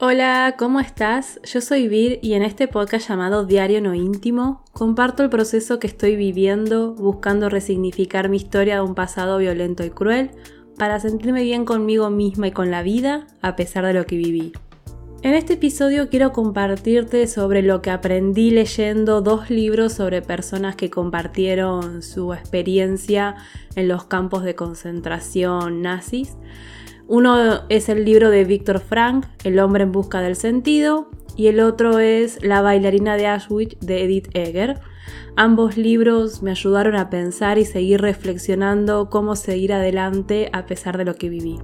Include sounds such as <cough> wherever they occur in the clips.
Hola, ¿cómo estás? Yo soy Vir y en este podcast llamado Diario No Íntimo comparto el proceso que estoy viviendo buscando resignificar mi historia de un pasado violento y cruel para sentirme bien conmigo misma y con la vida a pesar de lo que viví. En este episodio quiero compartirte sobre lo que aprendí leyendo dos libros sobre personas que compartieron su experiencia en los campos de concentración nazis uno es el libro de Víctor Frank, El hombre en busca del sentido, y el otro es La bailarina de Auschwitz de Edith Egger. Ambos libros me ayudaron a pensar y seguir reflexionando cómo seguir adelante a pesar de lo que viví.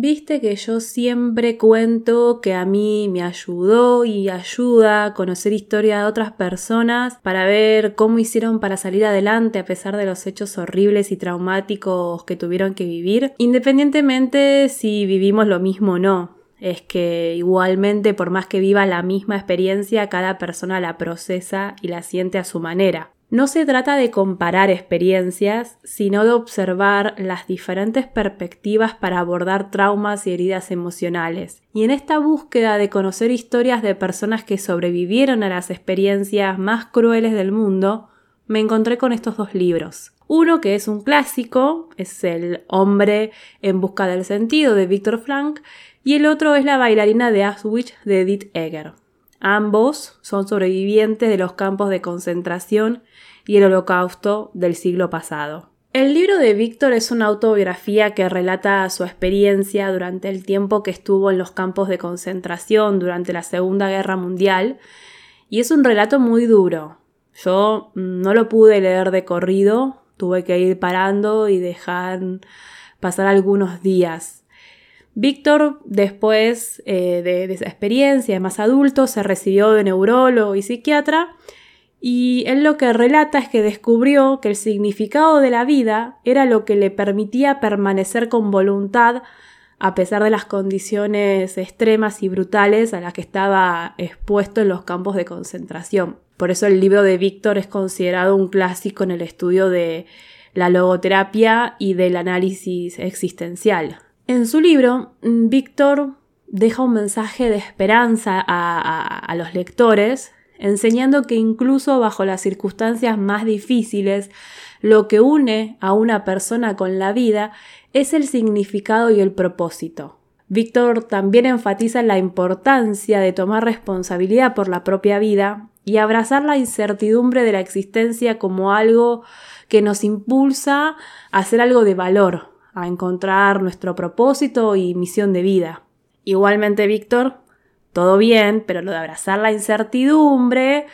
Viste que yo siempre cuento que a mí me ayudó y ayuda a conocer historia de otras personas para ver cómo hicieron para salir adelante a pesar de los hechos horribles y traumáticos que tuvieron que vivir, independientemente si vivimos lo mismo o no. Es que igualmente, por más que viva la misma experiencia, cada persona la procesa y la siente a su manera. No se trata de comparar experiencias, sino de observar las diferentes perspectivas para abordar traumas y heridas emocionales. Y en esta búsqueda de conocer historias de personas que sobrevivieron a las experiencias más crueles del mundo, me encontré con estos dos libros. Uno que es un clásico, es El hombre en busca del sentido de Víctor Frank, y el otro es La bailarina de Auschwitz de Edith Egger. Ambos son sobrevivientes de los campos de concentración y el holocausto del siglo pasado. El libro de Víctor es una autobiografía que relata su experiencia durante el tiempo que estuvo en los campos de concentración durante la Segunda Guerra Mundial y es un relato muy duro. Yo no lo pude leer de corrido, tuve que ir parando y dejar pasar algunos días. Víctor, después eh, de, esa experiencia más adulto, se recibió de neurólogo y psiquiatra y él lo que relata es que descubrió que el significado de la vida era lo que le permitía permanecer con voluntad a pesar de las condiciones extremas y brutales a las que estaba expuesto en los campos de concentración. Por eso el libro de Víctor es considerado un clásico en el estudio de la logoterapia y del análisis existencial. En su libro, mm, Víctor deja un mensaje de esperanza a, los lectores, enseñando que incluso bajo las circunstancias más difíciles, lo que une a una persona con la vida es el significado y el propósito. Víctor también enfatiza la importancia de tomar responsabilidad por la propia vida y abrazar la incertidumbre de la existencia como algo que nos impulsa a hacer algo de valor, a encontrar nuestro propósito y misión de vida. Igualmente, Víctor, todo bien, pero lo de abrazar la incertidumbre,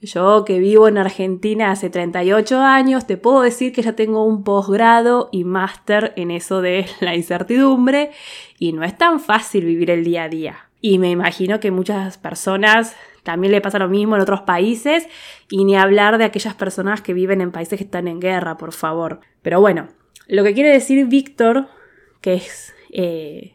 yo que vivo en Argentina hace 38 años, te puedo decir que ya tengo un posgrado y máster en eso de <laughs> la incertidumbre y no es tan fácil vivir el día a día. Y me imagino que muchas personas también le pasa lo mismo en otros países y ni hablar de aquellas personas que viven en países que están en guerra, por favor. Pero bueno, lo que quiere decir Víctor, que es eh,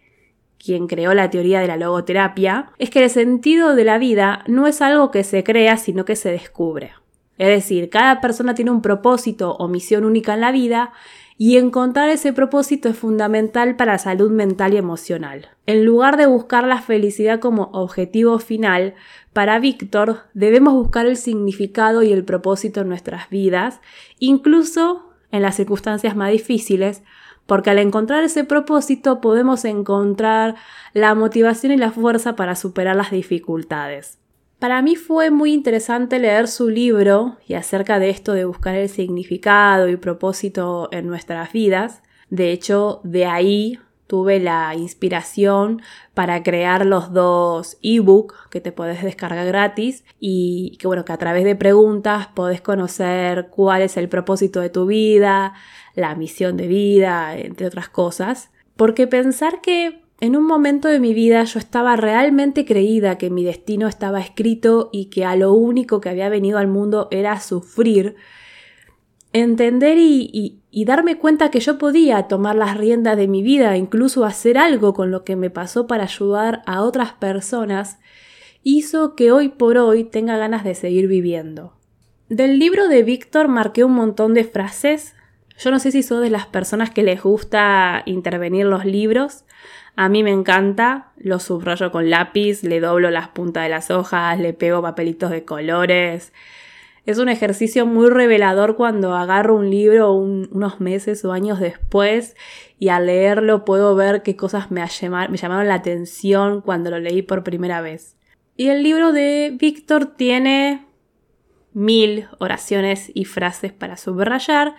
quien creó la teoría de la logoterapia, es que el sentido de la vida no es algo que se crea, sino que se descubre. Es decir, cada persona tiene un propósito o misión única en la vida y encontrar ese propósito es fundamental para la salud mental y emocional. En lugar de buscar la felicidad como objetivo final, para Víctor debemos buscar el significado y el propósito en nuestras vidas, incluso en las circunstancias más difíciles, porque al encontrar ese propósito podemos encontrar la motivación y la fuerza para superar las dificultades. Para mí fue muy interesante leer su libro y acerca de esto de buscar el significado y propósito en nuestras vidas. De hecho, de ahí tuve la inspiración para crear los dos ebook que te puedes descargar gratis y que bueno, que a través de preguntas podés conocer cuál es el propósito de tu vida, la misión de vida, entre otras cosas. Porque pensar que en un momento de mi vida yo estaba realmente creída que mi destino estaba escrito y que a lo único que había venido al mundo era sufrir, entender y, darme cuenta que yo podía tomar las riendas de mi vida, incluso hacer algo con lo que me pasó para ayudar a otras personas, hizo que hoy por hoy tenga ganas de seguir viviendo. Del libro de Víctor marqué un montón de frases, Yo no sé si sos de las personas que les gusta intervenir los libros. A mí me encanta, lo subrayo con lápiz, le doblo las puntas de las hojas, le pego papelitos de colores. Es un ejercicio muy revelador cuando agarro un libro unos meses o años después y al leerlo puedo ver qué cosas me, me llamaron la atención cuando lo leí por primera vez. Y el libro de Víctor tiene mil oraciones y frases para subrayar.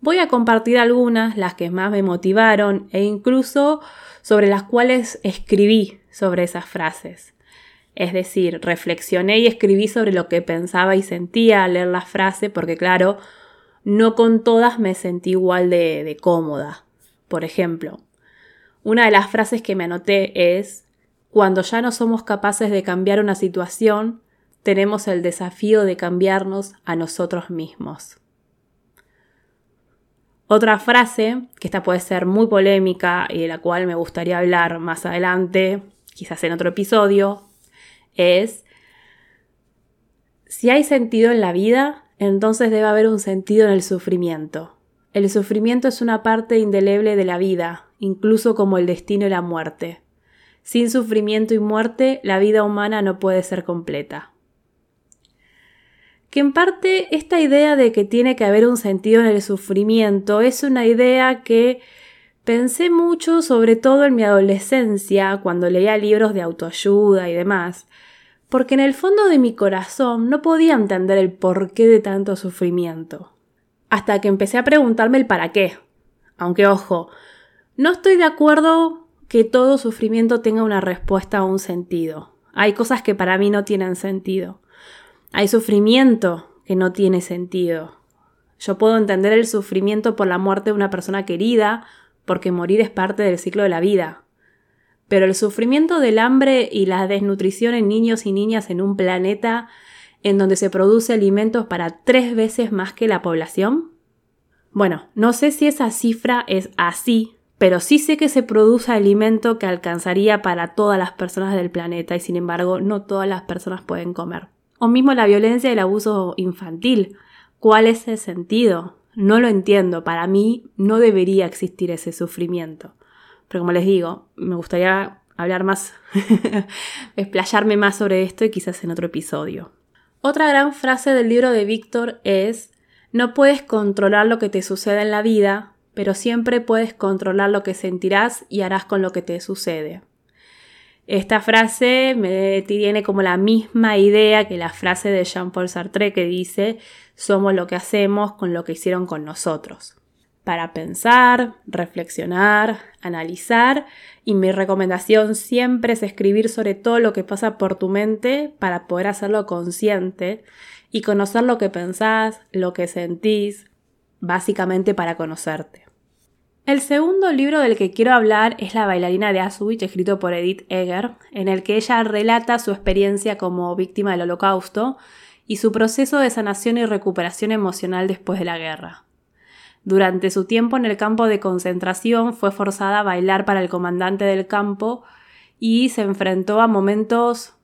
Voy a compartir algunas, las que más me motivaron e incluso sobre las cuales escribí sobre esas frases. Es decir, reflexioné y escribí sobre lo que pensaba y sentía al leer la frase, porque claro, no con todas me sentí igual de, de cómoda. Por ejemplo, una de las frases que me anoté es, cuando ya no somos capaces de cambiar una situación, tenemos el desafío de cambiarnos a nosotros mismos. Otra frase, que esta puede ser muy polémica y de la cual me gustaría hablar más adelante, quizás en otro episodio, es, si hay sentido en la vida, entonces debe haber un sentido en el sufrimiento. El sufrimiento es una parte indeleble de la vida, incluso como el destino y la muerte. Sin sufrimiento y muerte, la vida humana no puede ser completa. Que en parte esta idea de que tiene que haber un sentido en el sufrimiento es una idea que pensé mucho, sobre todo en mi adolescencia, cuando leía libros de autoayuda y demás, porque en el fondo de mi corazón no podía entender el porqué de tanto sufrimiento. Hasta que empecé a preguntarme el para qué. Aunque ojo, no estoy de acuerdo que todo sufrimiento tenga una respuesta o un sentido. Hay cosas que para mí no tienen sentido. Hay sufrimiento que no tiene sentido. Yo puedo entender el sufrimiento por la muerte de una persona querida, porque morir es parte del ciclo de la vida. Pero el sufrimiento del hambre y la desnutrición en niños y niñas en un planeta en donde se produce alimentos para tres veces más que la población? Bueno, no sé si esa cifra es así, pero sí sé que se produce alimento que alcanzaría para todas las personas del planeta y sin embargo no todas las personas pueden comer. O mismo la violencia y el abuso infantil. ¿Cuál es el sentido? No lo entiendo. Para mí no debería existir ese sufrimiento. Pero como les digo, me gustaría hablar más, <laughs> explayarme más sobre esto y quizás en otro episodio. Otra gran frase del libro de Víctor es, no puedes controlar lo que te sucede en la vida, pero siempre puedes controlar lo que sentirás y harás con lo que te sucede. Esta frase me tiene como la misma idea que la frase de Jean-Paul Sartre que dice, somos lo que hacemos con lo que hicieron con nosotros para pensar, reflexionar, analizar y mi recomendación siempre es escribir sobre todo lo que pasa por tu mente para poder hacerlo consciente y conocer lo que pensás, lo que sentís, básicamente para conocerte. El segundo libro del que quiero hablar es La bailarina de Auschwitz, escrito por Edith Egger, en el que ella relata su experiencia como víctima del holocausto y su proceso de sanación y recuperación emocional después de la guerra. Durante su tiempo en el campo de concentración fue forzada a bailar para el comandante del campo y se enfrentó a momentos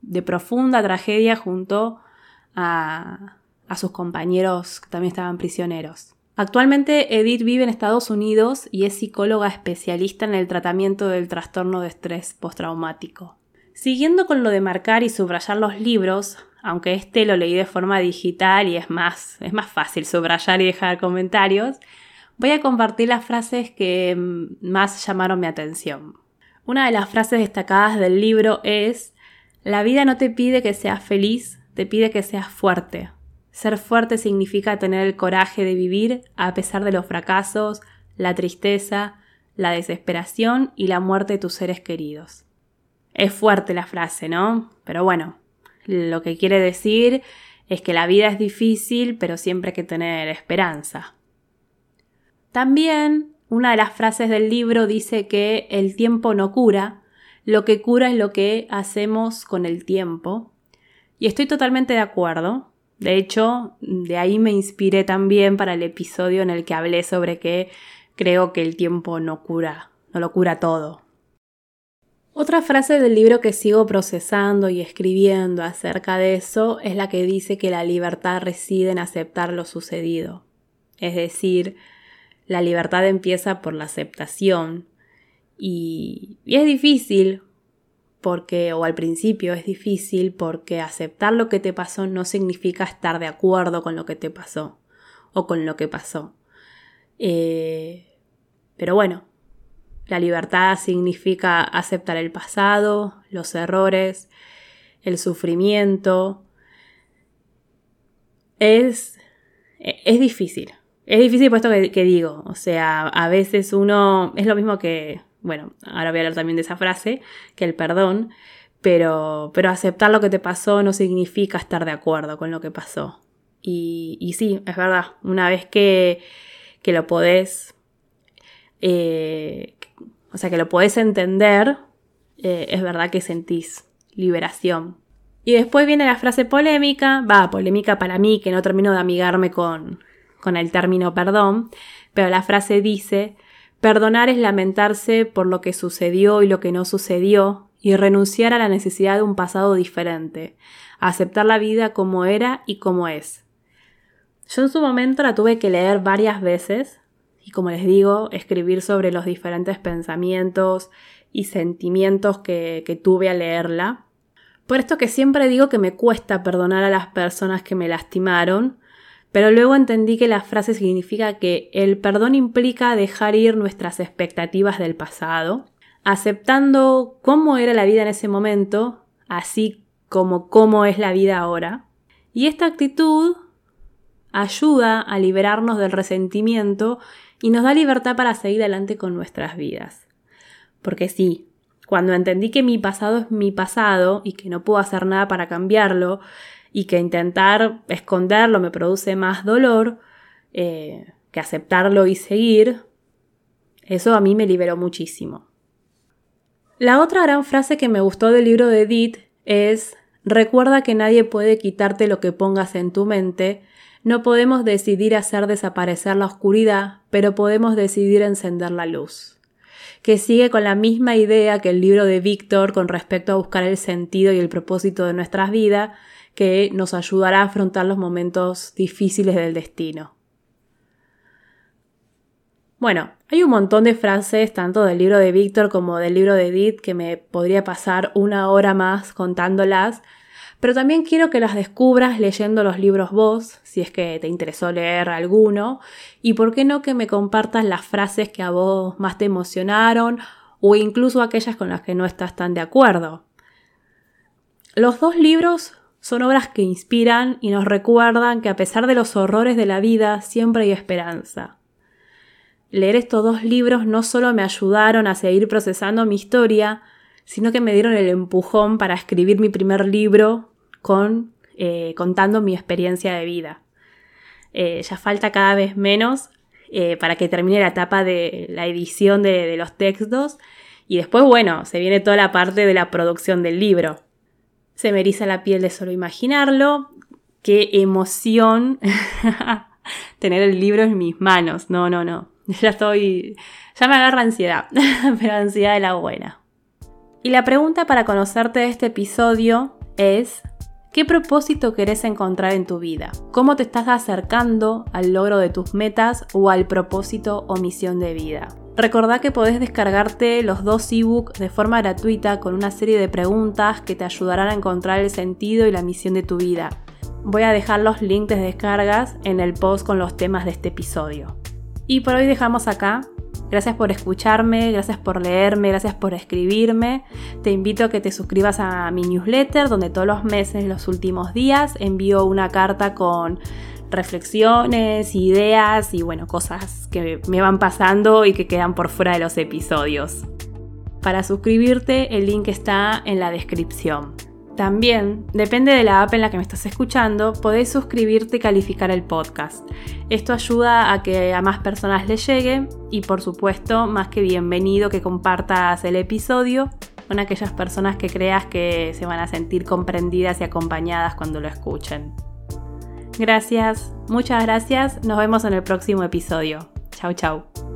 de profunda tragedia junto a, sus compañeros que también estaban prisioneros. Actualmente Edith vive en Estados Unidos y es psicóloga especialista en el tratamiento del trastorno de estrés postraumático. Siguiendo con lo de marcar y subrayar los libros, aunque este lo leí de forma digital y es más, es más fácil subrayar y dejar comentarios, voy a compartir las frases que mm, más llamaron mi atención. Una de las frases destacadas del libro es, la vida no te pide que seas feliz, te pide que seas fuerte. Ser fuerte significa tener el coraje de vivir a pesar de los fracasos, la tristeza, la desesperación y la muerte de tus seres queridos. Es fuerte la frase, ¿no? Pero bueno, lo que quiere decir es que la vida es difícil, pero siempre hay que tener esperanza. También una de las frases del libro dice que el tiempo no cura, lo que cura es lo que hacemos con el tiempo. Y estoy totalmente de acuerdo. De hecho, de ahí me inspiré también para el episodio en el que hablé sobre que creo que el tiempo no cura, no lo cura todo. Otra frase del libro que sigo procesando y escribiendo acerca de eso es la que dice que la libertad reside en aceptar lo sucedido. Es decir, la libertad empieza por la aceptación. Y, y es difícil porque, o al principio es difícil porque aceptar lo que te pasó no significa estar de acuerdo con lo que te pasó o con lo que pasó. Eh, pero bueno, la libertad significa aceptar el pasado, los errores, el sufrimiento. Es, es difícil. Es difícil por esto que, que digo. O sea, a veces uno. Es lo mismo que bueno, ahora voy a hablar también de esa frase, que el perdón, pero, pero aceptar lo que te pasó no significa estar de acuerdo con lo que pasó. Y, y sí, es verdad, una vez que, que lo podés, eh, o sea, que lo podés entender, eh, es verdad que sentís liberación. Y después viene la frase polémica, va, polémica para mí, que no termino de amigarme con, con el término perdón, pero la frase dice, Perdonar es lamentarse por lo que sucedió y lo que no sucedió y renunciar a la necesidad de un pasado diferente, aceptar la vida como era y como es. Yo en su momento la tuve que leer varias veces y como les digo, escribir sobre los diferentes pensamientos y sentimientos que, que tuve al leerla. Por esto que siempre digo que me cuesta perdonar a las personas que me lastimaron, pero luego entendí que la frase significa que el perdón implica dejar ir nuestras expectativas del pasado, aceptando cómo era la vida en ese momento, así como cómo es la vida ahora. Y esta actitud ayuda a liberarnos del resentimiento y nos da libertad para seguir adelante con nuestras vidas. Porque sí, cuando entendí que mi pasado es mi pasado y que no puedo hacer nada para cambiarlo, y que intentar esconderlo me produce más dolor eh, que aceptarlo y seguir, eso a mí me liberó muchísimo. La otra gran frase que me gustó del libro de Edith es Recuerda que nadie puede quitarte lo que pongas en tu mente, no podemos decidir hacer desaparecer la oscuridad, pero podemos decidir encender la luz. Que sigue con la misma idea que el libro de Víctor con respecto a buscar el sentido y el propósito de nuestras vidas, que nos ayudará a afrontar los momentos difíciles del destino. Bueno, hay un montón de frases, tanto del libro de Víctor como del libro de Edith, que me podría pasar una hora más contándolas, pero también quiero que las descubras leyendo los libros vos, si es que te interesó leer alguno, y por qué no que me compartas las frases que a vos más te emocionaron o incluso aquellas con las que no estás tan de acuerdo. Los dos libros son obras que inspiran y nos recuerdan que a pesar de los horrores de la vida siempre hay esperanza. Leer estos dos libros no solo me ayudaron a seguir procesando mi historia, sino que me dieron el empujón para escribir mi primer libro con, eh, contando mi experiencia de vida. Eh, ya falta cada vez menos eh, para que termine la etapa de la edición de los textos y después, bueno, se viene toda la parte de la producción del libro. Se me eriza la piel de solo imaginarlo. Qué emoción <laughs> tener el libro en mis manos. No, no, no. <laughs> Ya estoy... Ya me agarra ansiedad, <laughs> pero ansiedad de la buena. Y la pregunta para conocerte de este episodio es, ¿qué propósito querés encontrar en tu vida? ¿Cómo te estás acercando al logro de tus metas o al propósito o misión de vida? Recordá que podés descargarte los dos ebooks de forma gratuita con una serie de preguntas que te ayudarán a encontrar el sentido y la misión de tu vida. Voy a dejar los links de descargas en el post con los temas de este episodio. Y por hoy dejamos acá. Gracias por escucharme, gracias por leerme, gracias por escribirme. Te invito a que te suscribas a mi newsletter donde todos los meses, los últimos días, envío una carta con reflexiones, ideas y bueno, cosas que me van pasando y que quedan por fuera de los episodios. Para suscribirte el link está en la descripción. También, depende de la app en la que me estás escuchando, podés suscribirte y calificar el podcast. Esto ayuda a que a más personas le llegue y por supuesto, más que bienvenido que compartas el episodio con aquellas personas que creas que se van a sentir comprendidas y acompañadas cuando lo escuchen. Gracias, muchas gracias. Nos vemos en el próximo episodio. Chau, chau.